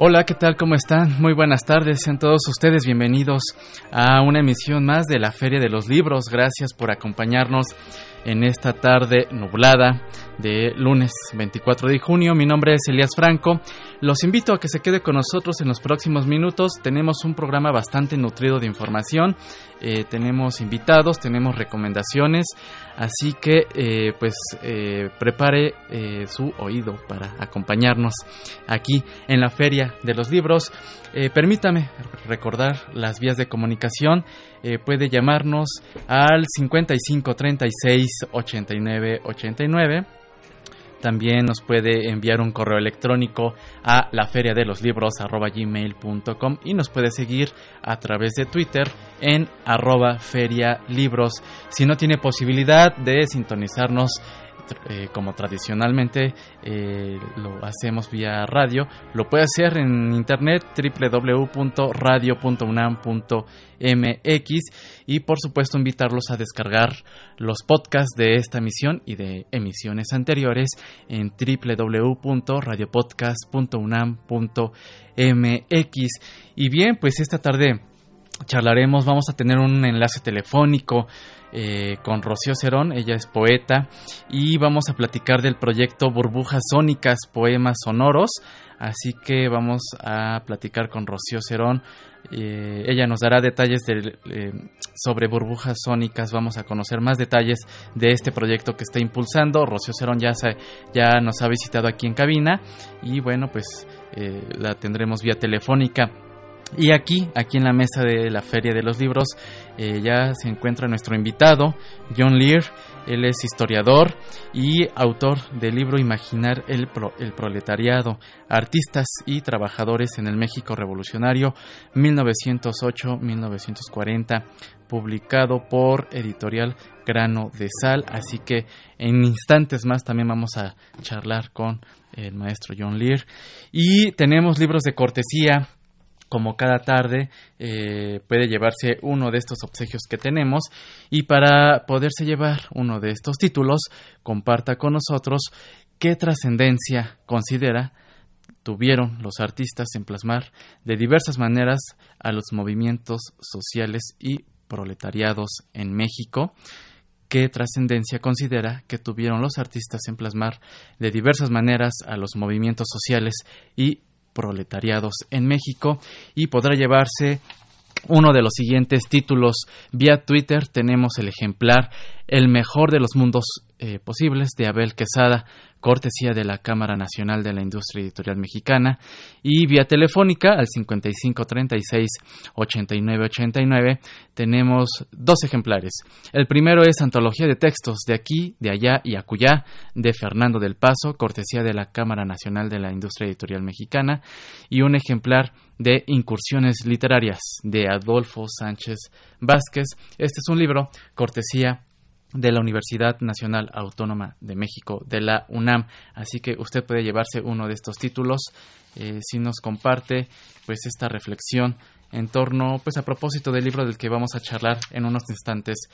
Hola, ¿qué tal? ¿Cómo están? Muy buenas tardes. Sean todos ustedes bienvenidos a una emisión más de la Feria de los Libros. Gracias por acompañarnos en esta tarde nublada de lunes 24 de junio. Mi nombre es Elías Franco. Los invito a que se quede con nosotros en los próximos minutos. Tenemos un programa bastante nutrido de información. Eh, tenemos invitados, tenemos recomendaciones. Así que, eh, pues, eh, prepare su oído para acompañarnos aquí en la Feria de los Libros. permítame recordar las vías de comunicación. puede llamarnos al 55 36 89 89 también nos puede enviar un correo electrónico a la feria de los libros gmail.com y nos puede seguir a través de Twitter en arroba ferialibros. Si no tiene posibilidad de sintonizarnos eh, como tradicionalmente eh, lo hacemos vía radio, lo puede hacer en internet www.radio.unam.mx y por supuesto invitarlos a descargar los podcasts de esta emisión y de emisiones anteriores en www.radiopodcast.unam.mx. Y bien, pues esta tarde charlaremos, vamos a tener un enlace telefónico eh, con Rocío Cerón, ella es poeta, y vamos a platicar del proyecto Burbujas Sónicas, Poemas Sonoros, así que vamos a platicar con Rocío Cerón, eh, ella nos dará detalles eh, sobre burbujas sónicas, vamos a conocer más detalles de este proyecto que está impulsando, Rocío Cerón ya, ya nos ha visitado aquí en cabina, y bueno, pues la tendremos vía telefónica. Y aquí, aquí en la mesa de la Feria de los Libros, eh, ya se encuentra nuestro invitado, John Lear. Él es historiador y autor del libro Imaginar el, el Proletariado, Artistas y Trabajadores en el México Revolucionario 1908-1940, publicado por Editorial Grano de Sal. Así que en instantes más también vamos a charlar con el maestro John Lear. Y tenemos libros de cortesía como cada tarde eh, puede llevarse uno de estos obsequios que tenemos. Y para poderse llevar uno de estos títulos comparta con nosotros qué trascendencia considera tuvieron los artistas en plasmar de diversas maneras a los movimientos sociales y proletariados en México. Qué trascendencia considera que tuvieron los artistas en plasmar de diversas maneras a los movimientos sociales y proletariados en México y podrá llevarse uno de los siguientes títulos vía Twitter. Tenemos el ejemplar El mejor de los mundos eh, posibles de Abel Quesada, cortesía de la Cámara Nacional de la Industria Editorial Mexicana, y vía telefónica al 5536-8989 tenemos dos ejemplares. El primero es Antología de Textos de aquí, de allá y acullá de Fernando del Paso, cortesía de la Cámara Nacional de la Industria Editorial Mexicana, y un ejemplar de Incursiones Literarias de Adolfo Sánchez Vázquez. Este es un libro cortesía de la Universidad Nacional Autónoma de México, de la UNAM. Así que usted puede llevarse uno de estos títulos eh, si nos comparte pues esta reflexión en torno pues a propósito del libro del que vamos a charlar en unos instantes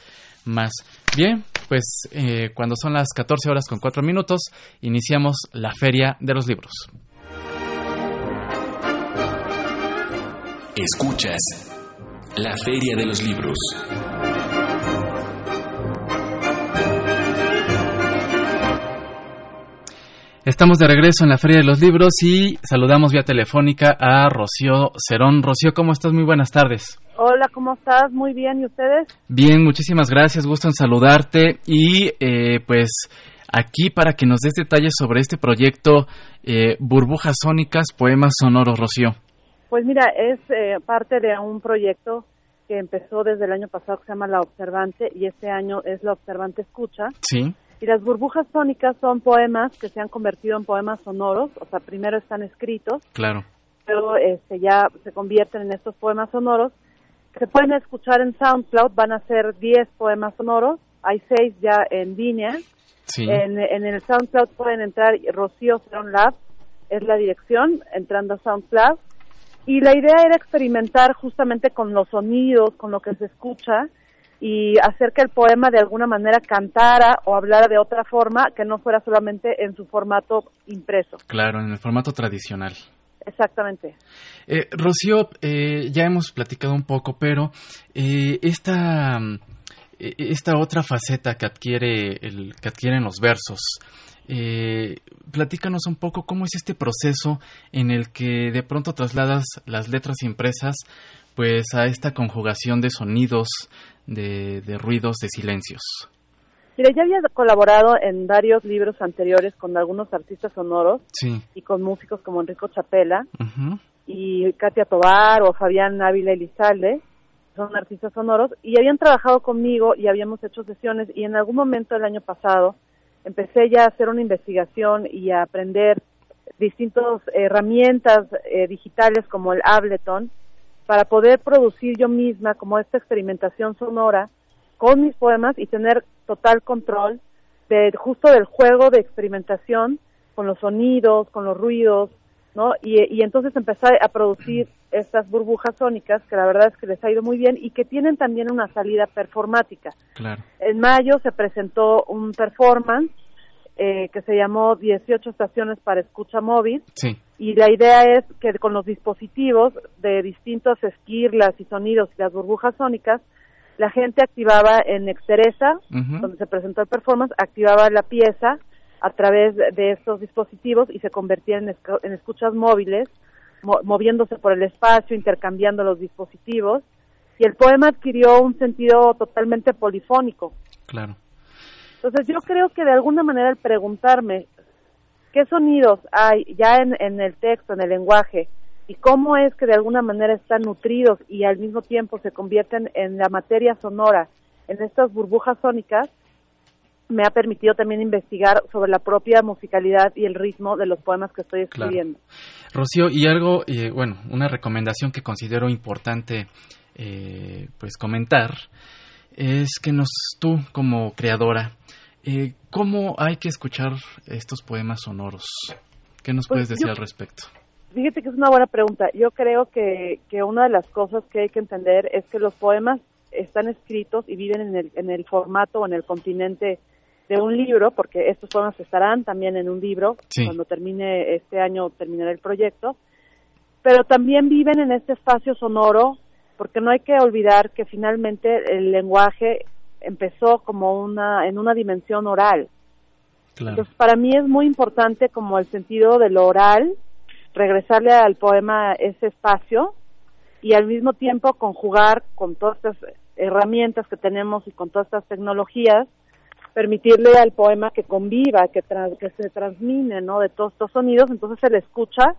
más. Bien, pues eh, cuando son las 14 horas con 4 minutos iniciamos la Feria de los Libros. Escuchas la Feria de los Libros. Estamos de regreso en la Feria de los Libros y saludamos vía telefónica a Rocío Cerón. Rocío, ¿cómo estás? Muy buenas tardes. Hola, ¿cómo estás? Muy bien, ¿y ustedes? Bien, muchísimas gracias, gusto en saludarte y eh, pues aquí para que nos des detalles sobre este proyecto eh, Burbujas Sónicas, Poemas Sonoros, Rocío. Pues mira, es eh, parte de un proyecto que empezó desde el año pasado que se llama La Observante y este año es La Observante Escucha. Sí. Y las burbujas sónicas son poemas que se han convertido en poemas sonoros, o sea, primero están escritos. Claro. luego este, ya se convierten en estos poemas sonoros. Se pueden escuchar en SoundCloud, van a ser 10 poemas sonoros, hay 6 ya en línea. En, en, el SoundCloud pueden entrar Rocío Sound Lab, es la dirección, entrando a SoundCloud. Y la idea era experimentar justamente con los sonidos, con lo que se escucha, y hacer que el poema de alguna manera cantara o hablara de otra forma que no fuera solamente en su formato impreso. Claro, en el formato tradicional. Exactamente. Eh, Rocío, eh, ya hemos platicado un poco, pero eh, esta, eh, esta otra faceta que adquiere el, que adquieren los versos, eh, platícanos un poco cómo es este proceso en el que de pronto trasladas las letras impresas pues a esta conjugación de sonidos, de, ruidos, de silencios. Mira, ya había colaborado en varios libros anteriores con algunos artistas sonoros y con músicos como Enrico Chapela y Katia Tobar o Fabián Ávila Elizalde, son artistas sonoros, y habían trabajado conmigo y habíamos hecho sesiones y en algún momento del año pasado empecé ya a hacer una investigación y a aprender distintas herramientas eh, digitales como el Ableton para poder producir yo misma como esta experimentación sonora con mis poemas y tener total control de justo del juego de experimentación con los sonidos, con los ruidos, ¿no? Y, y entonces empecé a producir estas burbujas sónicas que la verdad es que les ha ido muy bien y que tienen también una salida performática. Claro. En mayo se presentó un performance eh, que se llamó 18 estaciones para escucha móvil. Sí. Y la idea es que con los dispositivos de distintos esquirlas y sonidos y las burbujas sónicas, la gente activaba en Exteresa, donde se presentó el performance, activaba la pieza a través de estos dispositivos y se convertía en, en escuchas móviles, moviéndose por el espacio, intercambiando los dispositivos. Y el poema adquirió un sentido totalmente polifónico. Claro. Entonces yo creo que de alguna manera el preguntarme qué sonidos hay ya en, en el texto, en el lenguaje, y cómo es que de alguna manera están nutridos y al mismo tiempo se convierten en la materia sonora, en estas burbujas sónicas, me ha permitido también investigar sobre la propia musicalidad y el ritmo de los poemas que estoy escribiendo. Rocío, y algo, eh, bueno, una recomendación que considero importante eh, pues comentar es que nos, tú como creadora, eh, ¿cómo hay que escuchar estos poemas sonoros? ¿Qué nos puedes pues decir al respecto? Fíjate que es una buena pregunta. Yo creo que, que una de las cosas que hay que entender es que los poemas están escritos y viven en el, en el formato o en el continente de un libro, porque estos poemas estarán también en un libro. Cuando termine este año terminará el proyecto. Pero también viven en este espacio sonoro porque no hay que olvidar que finalmente el lenguaje empezó como una en una dimensión oral. Entonces, para mí es muy importante como el sentido de lo oral, regresarle al poema ese espacio y al mismo tiempo conjugar con todas estas herramientas que tenemos y con todas estas tecnologías, permitirle al poema que conviva, que, que se transmine, ¿no? De todos estos sonidos, entonces el escucha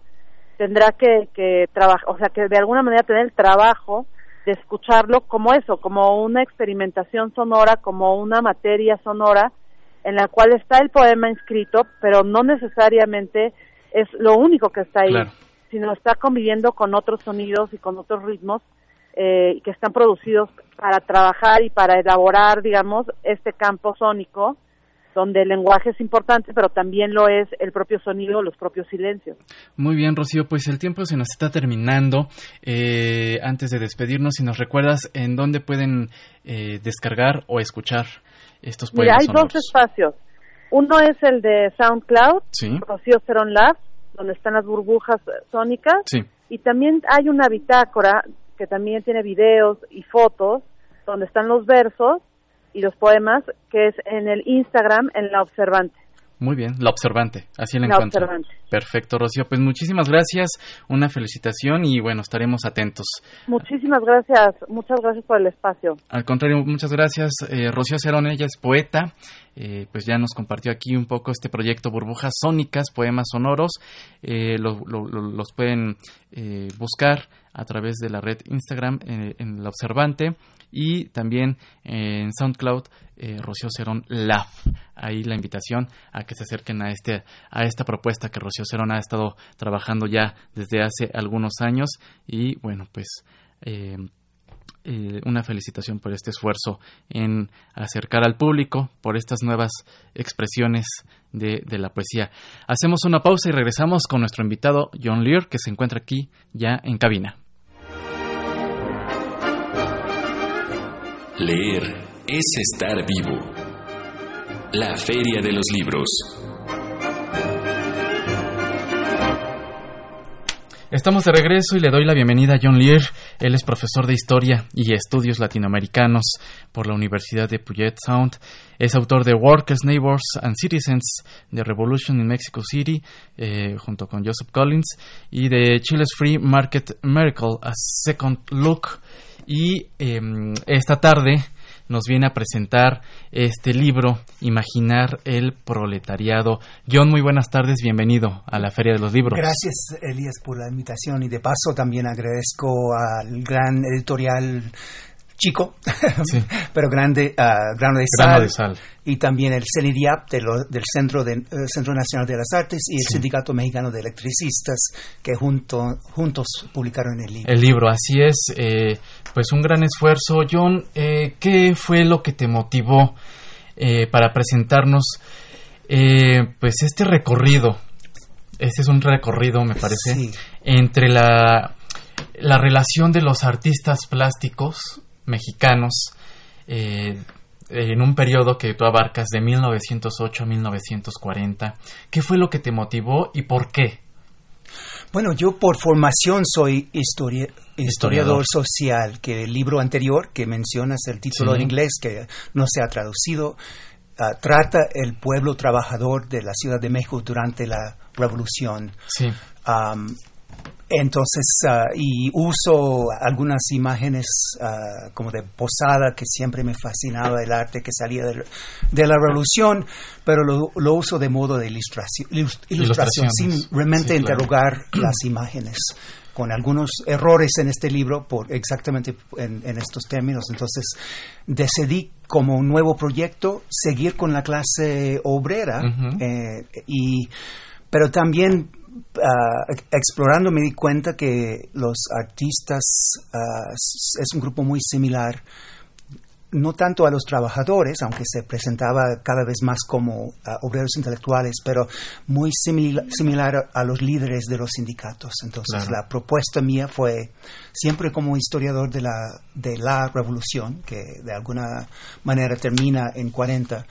tendrá que, que trabajar, o sea, que de alguna manera tener el trabajo de escucharlo como eso, como una experimentación sonora, como una materia sonora en la cual está el poema inscrito, pero no necesariamente es lo único que está ahí, sino está conviviendo con otros sonidos y con otros ritmos eh, que están producidos para trabajar y para elaborar, digamos, este campo sónico donde el lenguaje es importante, pero también lo es el propio sonido, los propios silencios. Muy bien, Rocío, pues el tiempo se nos está terminando. Eh, antes de despedirnos, si nos recuerdas en dónde pueden eh, descargar o escuchar estos poemas. Mira, hay dos espacios. Uno es el de SoundCloud, Rocío Cerón Lab, donde están las burbujas sónicas. Y también hay una bitácora que también tiene videos y fotos, donde están los versos y los poemas, que es en el Instagram, en La Observante. Muy bien, La Observante, así la, la Observante. Perfecto, Rocío. Pues muchísimas gracias, una felicitación y bueno, estaremos atentos. Muchísimas gracias, muchas gracias por el espacio. Al contrario, muchas gracias. Eh, Rocío Cerón, ella es poeta, eh, pues ya nos compartió aquí un poco este proyecto Burbujas Sónicas, Poemas Sonoros. Eh, los pueden eh, buscar a través de la red Instagram en, La Observante y también en SoundCloud Rocío Cerón Laf. Ahí la invitación a que se acerquen a, este, a esta propuesta que Rocío Cerón ha estado trabajando ya desde hace algunos años y bueno, pues eh, una felicitación por este esfuerzo en acercar al público por estas nuevas expresiones de, la poesía. Hacemos una pausa y regresamos con nuestro invitado John Lear, que se encuentra aquí ya en cabina. Leer es estar vivo. La Feria de los Libros. Estamos de regreso y le doy la bienvenida a John Lear. Él es profesor de Historia y Estudios Latinoamericanos por la Universidad de Puget Sound. Es autor de Workers, Neighbors and Citizens, de Revolution in Mexico City, eh, junto con Joseph Collins, y de Chile's Free Market Miracle, A Second Look. Y em, esta tarde nos viene a presentar este libro, Imaginar el Proletariado. John, muy buenas tardes, bienvenido a la Feria de los Libros. Gracias, Elías, por la invitación y de paso también agradezco al gran editorial chico, pero grande, uh, grano, de sal, y también el CENIDIAP del Centro, de, eh, Centro Nacional de las Artes y el Sindicato Mexicano de Electricistas que junto, juntos publicaron el libro. El libro, así es, eh, pues un gran esfuerzo. John, eh, ¿qué fue lo que te motivó para presentarnos pues este recorrido? Este es un recorrido, me parece, entre la, la relación de los artistas plásticos mexicanos eh, en un periodo que tú abarcas de 1908 a 1940. ¿Qué fue lo que te motivó y por qué? Bueno, yo por formación soy historiador, social, que el libro anterior que mencionas, el título en inglés que no se ha traducido, ah, trata el pueblo trabajador de la Ciudad de México durante la Revolución. Sí. Entonces, ah, y uso algunas imágenes ah, como de posada, que siempre me fascinaba el arte que salía de, la revolución, pero lo, uso de modo de ilustración, ilustración sin realmente interrogar las imágenes. Con algunos errores en este libro por exactamente en, estos términos. Entonces decidí como un nuevo proyecto seguir con la clase obrera eh, y pero también Ah, explorando me di cuenta que los artistas ah, es un grupo muy similar no tanto a los trabajadores, aunque se presentaba cada vez más como ah, obreros intelectuales, pero muy similar a los líderes de los sindicatos. Entonces, la propuesta mía fue, siempre como historiador de la, de la revolución, que de alguna manera termina en 40,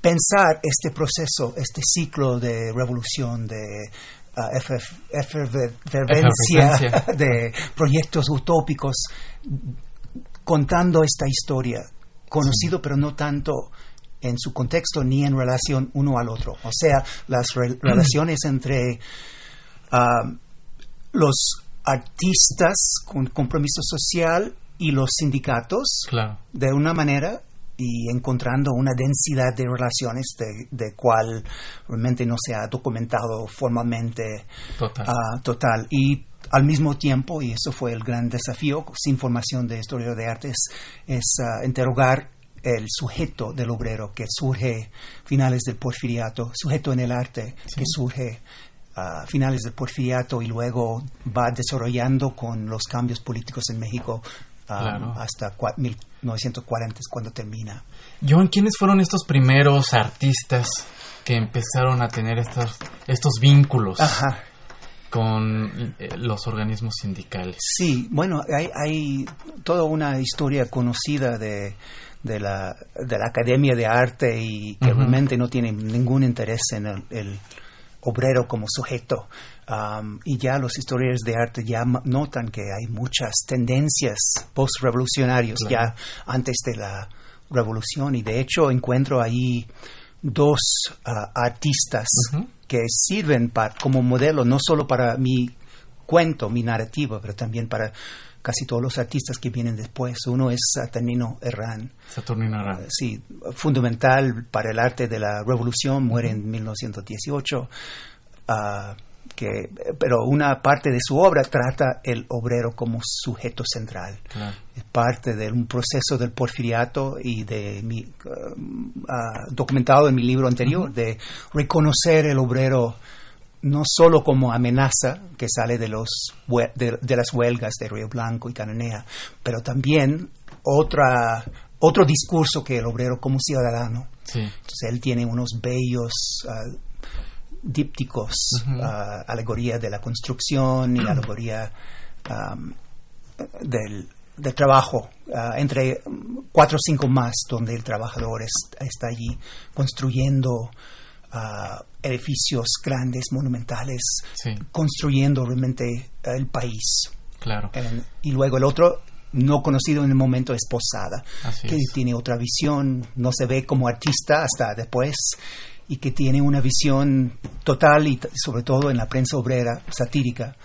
pensar este proceso, este ciclo de revolución, de efervescencia. de proyectos utópicos contando esta historia, conocido pero no tanto en su contexto ni en relación uno al otro. O sea, las relaciones entre ah, los artistas con compromiso social y los sindicatos de una manera y encontrando una densidad de relaciones de, de cual realmente no se ha documentado formalmente total. Ah, total. Y al mismo tiempo, y eso fue el gran desafío, sin formación de historia de artes, es ah, interrogar el sujeto del obrero que surge finales del porfiriato, sujeto en el arte que surge a finales del porfiriato y luego va desarrollando con los cambios políticos en México hasta 1940 es cuando termina. John, ¿quiénes fueron estos primeros artistas que empezaron a tener estos, estos vínculos? con eh, los organismos sindicales. Sí, bueno, hay, hay toda una historia conocida de, de, la, de la Academia de Arte y que realmente no tiene ningún interés en el obrero como sujeto. Y ya los historiadores de arte ya notan que hay muchas tendencias post-revolucionarios ya antes de la revolución y de hecho encuentro ahí dos ah, artistas que sirven como modelo no solo para mi cuento, mi narrativa, pero también para casi todos los artistas que vienen después. Uno es Saturnino Herrán. Saturnino Herrán. sí, fundamental para el arte de la revolución, muere en 1918. Ah, que, pero una parte de su obra trata el obrero como sujeto central. Es parte de un proceso del porfiriato y de mi, ah, documentado en mi libro anterior, de reconocer el obrero no solo como amenaza que sale de, los, de, las huelgas de Río Blanco y Cananea, pero también otra, otro discurso que el obrero como ciudadano. Entonces él tiene unos bellos uh, dípticos, ah, alegoría de la construcción y alegoría del, trabajo, entre cuatro o cinco más, donde el trabajador está allí construyendo edificios grandes, monumentales, construyendo realmente el país. Claro. y luego el otro, no conocido en el momento, es Posada, que tiene otra visión, no se ve como artista hasta después y que tiene una visión total y sobre todo en la prensa obrera satírica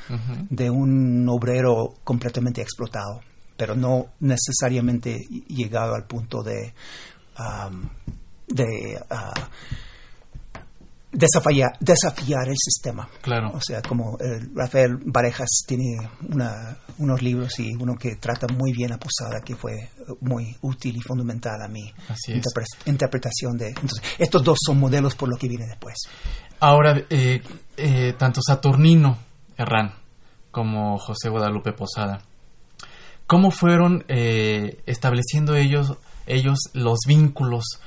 de un obrero completamente explotado, pero no necesariamente llegado al punto de, de ah, desafiar, desafiar el sistema. Claro. O sea, como eh, Rafael Varejas tiene unos libros y uno que trata muy bien a Posada, que fue muy útil y fundamental a mi interpretación de... Entonces, estos dos son modelos por lo que viene después. Ahora, eh, eh, tanto Saturnino Herrán como José Guadalupe Posada, ¿cómo fueron estableciendo ellos, ellos los vínculos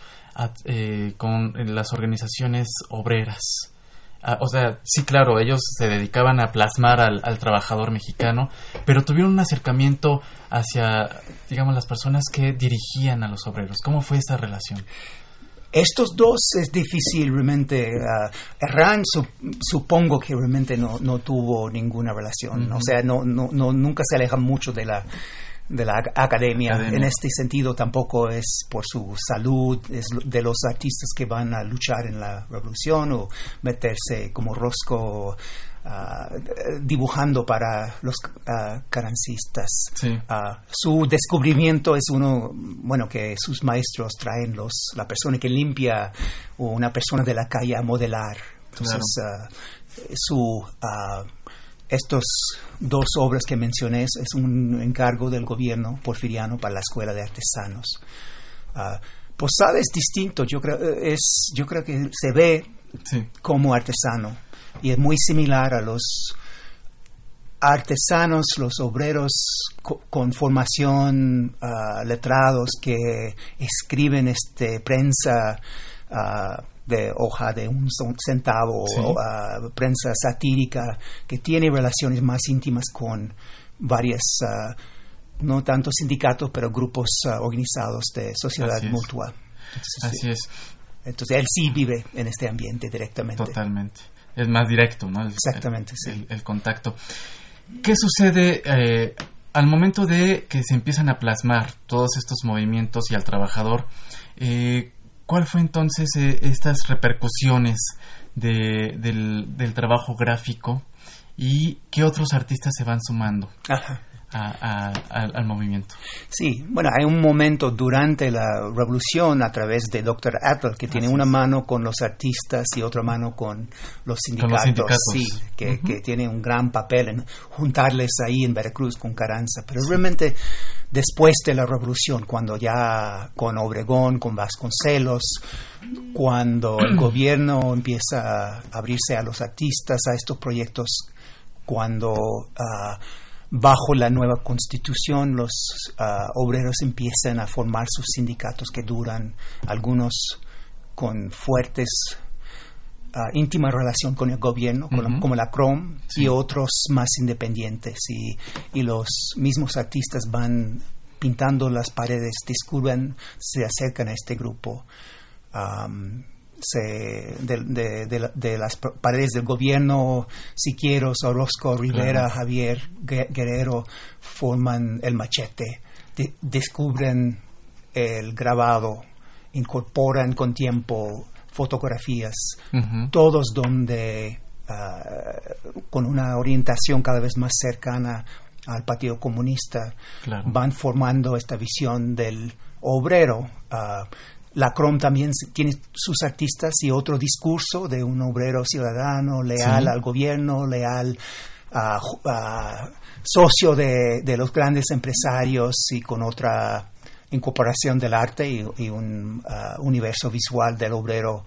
eh, con las organizaciones obreras. Ah, o sea, sí, claro, ellos se dedicaban a plasmar al, trabajador mexicano, pero tuvieron un acercamiento hacia, digamos, las personas que dirigían a los obreros. ¿Cómo fue esa relación? Estos dos es difícil realmente. Uh, supongo que realmente no, no tuvo ninguna relación. O sea, no, no, nunca se aleja mucho de la de la academia. En este sentido tampoco es por su salud, es de los artistas que van a luchar en la revolución o meterse como rosco ah, dibujando para los uh, carancistas. Ah, su descubrimiento es uno, bueno, que sus maestros traen los, la persona que limpia o una persona de la calle a modelar. Entonces, su estos dos obras que mencioné es un encargo del gobierno porfiriano para la Escuela de Artesanos. Uh, Posada es distinto, yo creo, es, yo creo que se ve como artesano y es muy similar a los artesanos, los obreros con formación, uh, letrados que escriben este, prensa. Uh, de hoja de un centavo, o uh, prensa satírica, que tiene relaciones más íntimas con varias, uh, no tanto sindicatos, pero grupos uh, organizados de sociedad mutua. Así es. Entonces él sí vive en este ambiente directamente. Totalmente. Es más directo, ¿no? Exactamente, sí. El, contacto. ¿Qué sucede eh, al momento de que se empiezan a plasmar todos estos movimientos y al trabajador? Eh, ¿Cuál fue entonces eh, estas repercusiones de, del, del, trabajo gráfico y qué otros artistas se van sumando? Ajá al movimiento. Sí, bueno, hay un momento durante la revolución a través de Dr. Apple que tiene una mano con los artistas y otra mano con los sindicatos, sí, que, que, tiene un gran papel en juntarles ahí en Veracruz con Caranza, pero realmente después de la revolución, cuando ya con Obregón, con Vasconcelos, cuando el gobierno empieza a abrirse a los artistas, a estos proyectos, cuando... Uh, bajo la nueva constitución los ah, obreros empiezan a formar sus sindicatos que duran, algunos con fuertes, uh, íntima relación con el gobierno, como la CROM, y otros más independientes. Y, y, los mismos artistas van pintando las paredes, descubren, se acercan a este grupo se, de, de, las paredes del gobierno, Siquieros, Orozco, Rivera, Javier Guerrero forman el machete, descubren el grabado, incorporan con tiempo fotografías, todos donde ah, con una orientación cada vez más cercana al Partido Comunista, van formando esta visión del obrero. Ah, la CROM también tiene sus artistas y otro discurso de un obrero ciudadano, leal al gobierno, leal a, socio de, los grandes empresarios y con otra incorporación del arte y, un ah, universo visual del obrero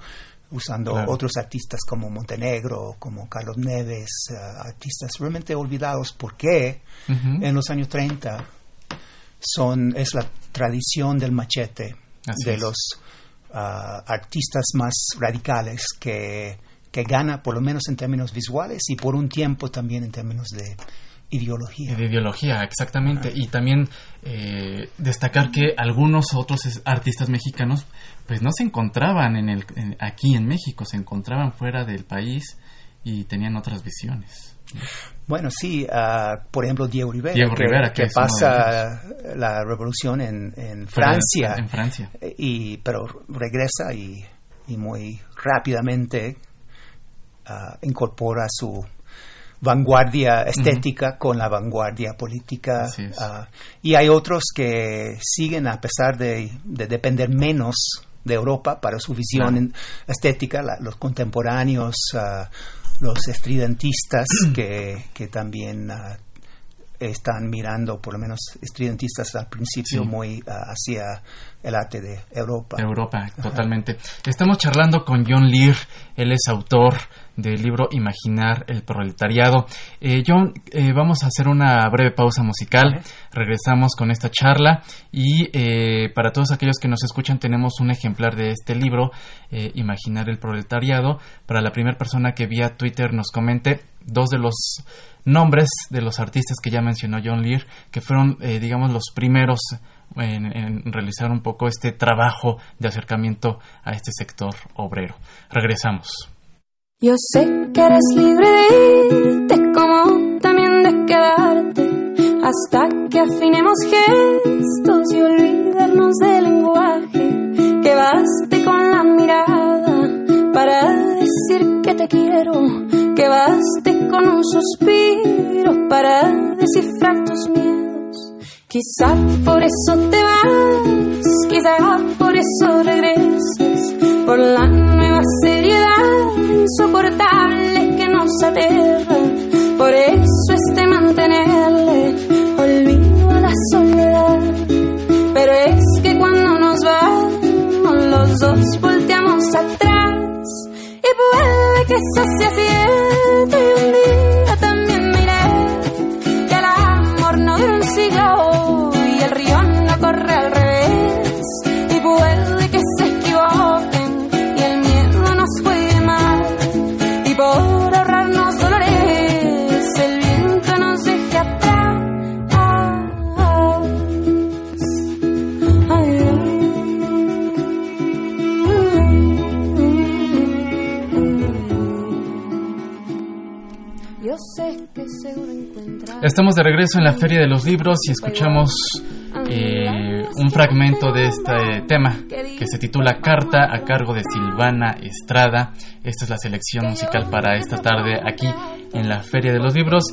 usando otros artistas como Montenegro, como Carlos Neves, ah, artistas realmente olvidados porque en los años 30 son, es la tradición del machete de los ah, artistas más radicales que, que gana, por lo menos en términos visuales y por un tiempo también en términos de ideología. De ideología, exactamente. Y también eh, destacar que algunos otros artistas mexicanos pues no se encontraban en el, aquí en México, se encontraban fuera del país y tenían otras visiones. Bueno, sí, uh, por ejemplo, Diego Rivera, Diego Rivera que, pasa la revolución en, en Francia, en Francia, y, pero regresa y, y muy rápidamente uh, incorpora su vanguardia estética con la vanguardia política. Uh, y hay otros que siguen, a pesar de, de depender menos de Europa para su visión estética, los contemporáneos, los estridentistas que, que también ah, están mirando, por lo menos estridentistas al principio, muy ah, hacia el arte de Europa. Europa, totalmente. Estamos charlando con John Lear, él es autor del libro Imaginar el proletariado. Eh, John, eh, vamos a hacer una breve pausa musical. Regresamos con esta charla y eh, para todos aquellos que nos escuchan tenemos un ejemplar de este libro, Imaginar el proletariado. Para la primera persona que vía Twitter nos comente dos de los nombres de los artistas que ya mencionó John Lear, que fueron, digamos, los primeros en, realizar un poco este trabajo de acercamiento a este sector obrero. Regresamos. Yo sé que eres libre de irte como también de quedarte hasta que afinemos gestos y olvidarnos del lenguaje. Que baste con la mirada para decir que te quiero. Que baste con un suspiro para descifrar tus miedos. Quizá por eso te vas, quizá por eso regresas, por la nueva seriedad insoportable que nos aterra. Por eso este mantenerle olvido a la soledad. Pero es que cuando nos vamos, los dos volteamos atrás. Y puede que eso sea cierto y un día Estamos de regreso en la Feria de los Libros y escuchamos eh, un fragmento de este tema que se titula Carta a cargo de Silvana Estrada. Esta es la selección musical para esta tarde aquí en la Feria de los Libros.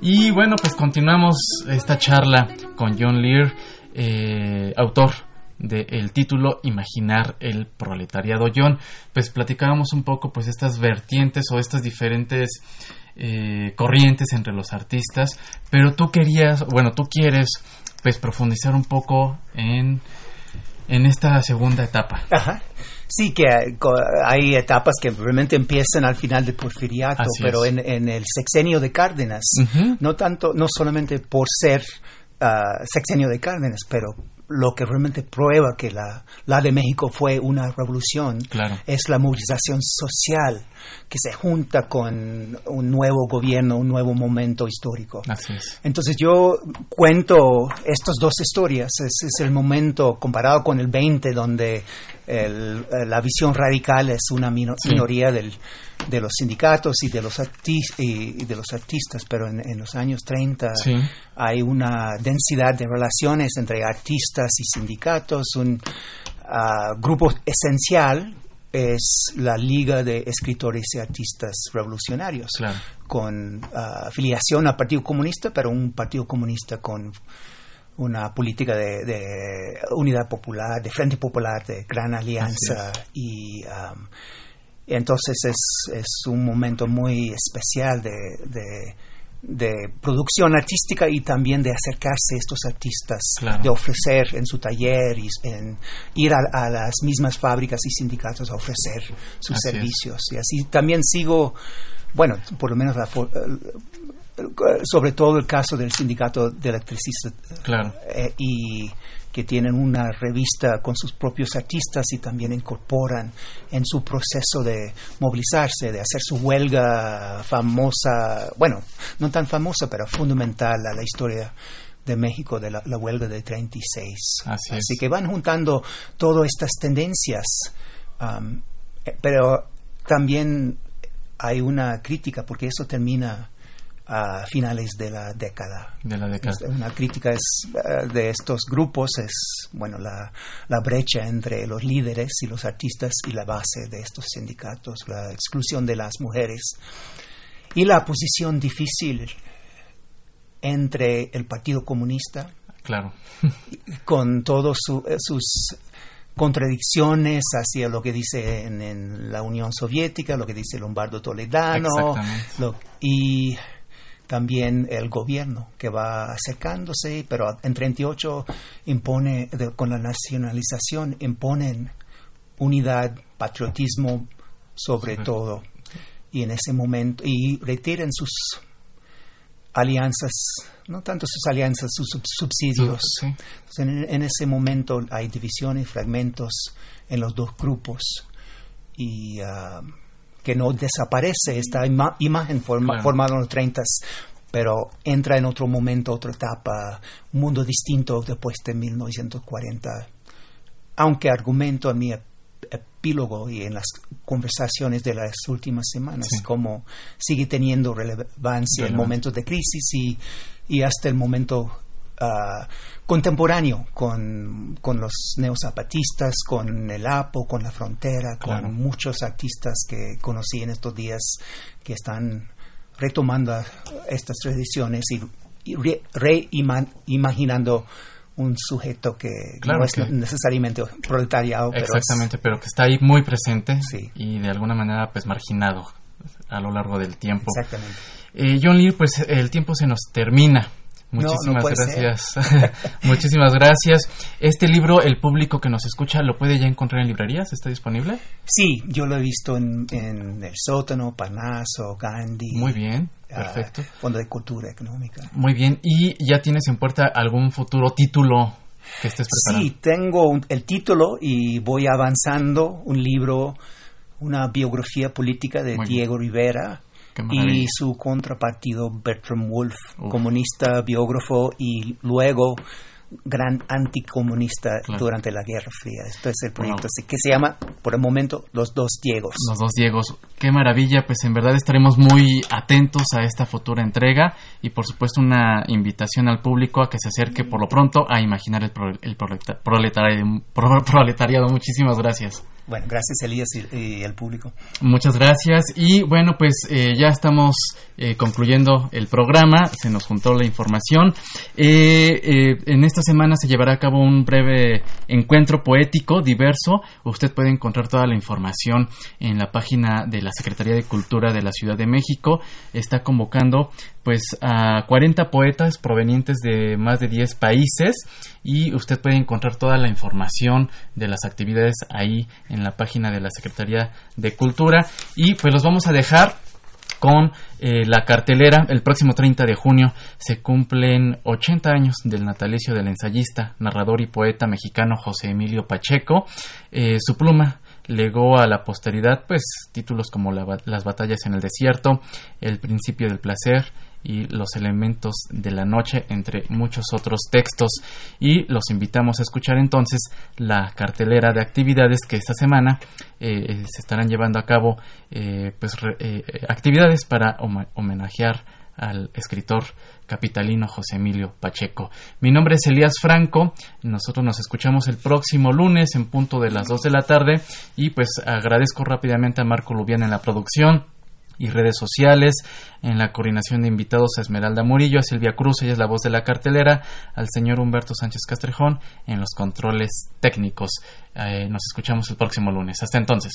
Y bueno, pues continuamos esta charla con John Lear, eh, autor del título Imaginar el proletariado. John, pues platicábamos un poco pues estas vertientes o estas diferentes eh, corrientes entre los artistas, pero tú querías, bueno, tú quieres pues profundizar un poco en, en esta segunda etapa. Ajá. Sí, que hay etapas que realmente empiezan al final de Porfiriato, pero en, en, el sexenio de Cárdenas, no tanto, no solamente por ser uh, sexenio de Cárdenas, pero lo que realmente prueba que la, la de México fue una revolución claro. es la movilización social que se junta con un nuevo gobierno, un nuevo momento histórico. Así es. Entonces yo cuento estas dos historias. Es, es el momento comparado con el 20 donde el, la visión radical es una Sí. minoría del, de los sindicatos y de los, y, de los artistas, pero en, en los años 30 Sí. hay una densidad de relaciones entre artistas y sindicatos, un ah, grupo esencial es la Liga de Escritores y Artistas Revolucionarios, Claro. con ah, afiliación al Partido Comunista, pero un Partido Comunista con una política de, de unidad popular, de Frente Popular, de gran alianza y am, entonces es, es un momento muy especial de, de, de producción artística y también de acercarse a estos artistas, Claro. de ofrecer en su taller y en ir a, a las mismas fábricas y sindicatos a ofrecer sus Así es. servicios. Y así también sigo, bueno, por lo menos la sobre todo el caso del sindicato de electricistas Claro. eh, y que tienen una revista con sus propios artistas y también incorporan en su proceso de movilizarse, de hacer su huelga famosa, bueno, no tan famosa, pero fundamental a la historia de México, de la, la huelga de 36. Así es. que van juntando todas estas tendencias, am, eh, pero también hay una crítica, porque eso termina a finales de la década. De la década. Una crítica es, eh, de estos grupos es bueno la, la brecha entre los líderes y los artistas y la base de estos sindicatos, la exclusión de las mujeres y la posición difícil entre el Partido Comunista Claro. con todas sus contradicciones hacia lo que dice en, en la Unión Soviética, lo que dice Lombardo Toledano, Exactamente. lo- y también el gobierno que va acercándose, pero en 38 impone, de- con la nacionalización, imponen unidad, patriotismo sobre todo. Y en ese momento, y retiran sus alianzas, no tanto sus alianzas, sus sub- subsidios. Sí. Entonces, en, en ese momento hay divisiones, fragmentos en los dos grupos y ah, que no desaparece esta ima- imagen Claro. formada en los 30 pero entra en otro momento, otra etapa, un mundo distinto después de 1940. Aunque argumento en mi ep- epílogo y en las conversaciones de las últimas semanas, Sí. como sigue teniendo relevancia en momentos de crisis y, y hasta el momento ah, contemporáneo con, con los neozapatistas, con el APO, con la frontera, Claro. con muchos artistas que conocí en estos días que están retomando estas tradiciones y, y re- reimaginando un sujeto que Claro no es que- necesariamente proletariado, pero es- Exactamente, pero que está ahí muy presente Sí. y de alguna manera pues marginado a lo largo del tiempo. exactamente. Eh, John Lee, pues el tiempo se nos termina. No, no Muchísimas gracias. Muchísimas gracias. Este libro, el público que nos escucha, ¿lo puede ya encontrar en librerías? ¿Está disponible? Sí, yo lo he visto en, en El Sótano, Parnaso, Gandhi. Muy bien, ah, perfecto. Fondo de Cultura Económica. Muy bien. ¿Y ya tienes en puerta algún futuro título que estés preparando? Sí, tengo un- el título y voy avanzando un libro, una biografía política de Muy bien. Diego Rivera. Y su contrapartido Bertram Wolf, Uf. comunista, biógrafo y luego gran anticomunista Claro. durante la Guerra Fría. Esto es el proyecto Wow. que se llama, por el momento, Los Dos Diegos. Los dos Diegos. Qué maravilla, pues en verdad estaremos muy atentos a esta futura entrega y por supuesto una invitación al público a que se acerque por lo pronto a imaginar el, pro- el proleta- proletari- pro- proletariado. Muchísimas gracias. Bueno, gracias Elías y, el público. Muchas gracias y bueno pues eh, ya estamos eh, concluyendo el programa, se nos juntó la información. Eh, eh, en esta semana se llevará a cabo un breve encuentro poético diverso. Usted puede encontrar toda la información en la página de la Secretaría de Cultura de la Ciudad de México. Está convocando pues a 40 poetas provenientes de más de 10 países y usted puede encontrar toda la información de las actividades ahí en la página de la Secretaría de Cultura y pues los vamos a dejar con eh, la cartelera. El próximo 30 de junio se cumplen 80 años del natalicio del ensayista, narrador y poeta mexicano José Emilio Pacheco. Eh, su pluma legó a la posteridad pues títulos como Las batallas en el desierto, El principio del placer y Los elementos de la noche, entre muchos otros textos. Y los invitamos a escuchar entonces la cartelera de actividades que esta semana eh, se estarán llevando a cabo, eh, pues eh, actividades para homenajear al escritor capitalino José Emilio Pacheco. Mi nombre es Elías Franco, nosotros nos escuchamos el próximo lunes en punto de las 2 de la tarde y pues agradezco rápidamente a Marco Lubián en la producción y redes sociales, en la coordinación de invitados a Esmeralda Murillo, a Silvia Cruz, ella es la voz de la cartelera, al señor Humberto Sánchez Castrejón en los controles técnicos. Eh, nos escuchamos el próximo lunes. Hasta entonces.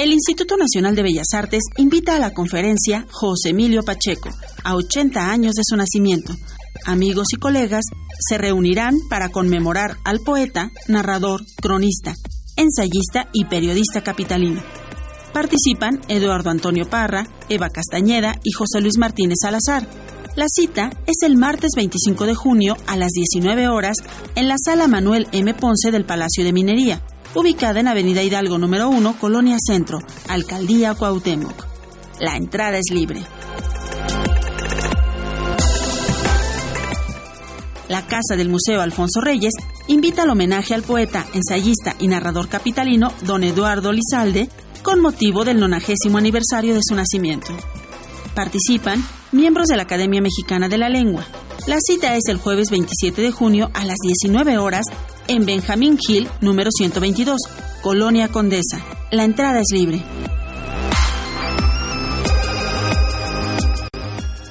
El Instituto Nacional de Bellas Artes invita a la conferencia José Emilio Pacheco, a 80 años de su nacimiento. Amigos y colegas se reunirán para conmemorar al poeta, narrador, cronista, ensayista y periodista capitalino. Participan Eduardo Antonio Parra, Eva Castañeda y José Luis Martínez Salazar. La cita es el martes 25 de junio a las 19 horas en la sala Manuel M. Ponce del Palacio de Minería ubicada en Avenida Hidalgo número 1, Colonia Centro, Alcaldía Cuauhtémoc. La entrada es libre. La Casa del Museo Alfonso Reyes invita al homenaje al poeta, ensayista y narrador capitalino don Eduardo Lizalde con motivo del 90 aniversario de su nacimiento. Participan miembros de la Academia Mexicana de la Lengua. La cita es el jueves 27 de junio a las 19 horas en Benjamín Hill, número 122, Colonia Condesa. La entrada es libre.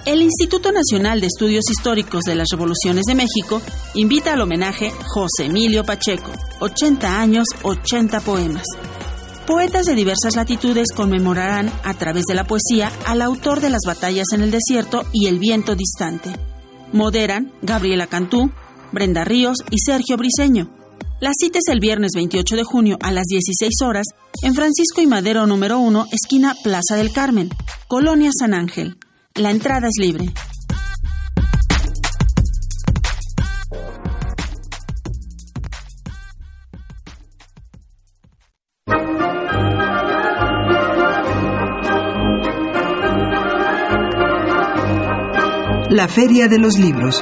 El Instituto Nacional de Estudios Históricos de las Revoluciones de México invita al homenaje José Emilio Pacheco, 80 años, 80 poemas. Poetas de diversas latitudes conmemorarán a través de la poesía al autor de las batallas en el desierto y el viento distante. Moderan Gabriela Cantú, Brenda Ríos y Sergio Briseño. La cita es el viernes 28 de junio a las 16 horas en Francisco y Madero número 1, esquina Plaza del Carmen, Colonia San Ángel. La entrada es libre. La Feria de los Libros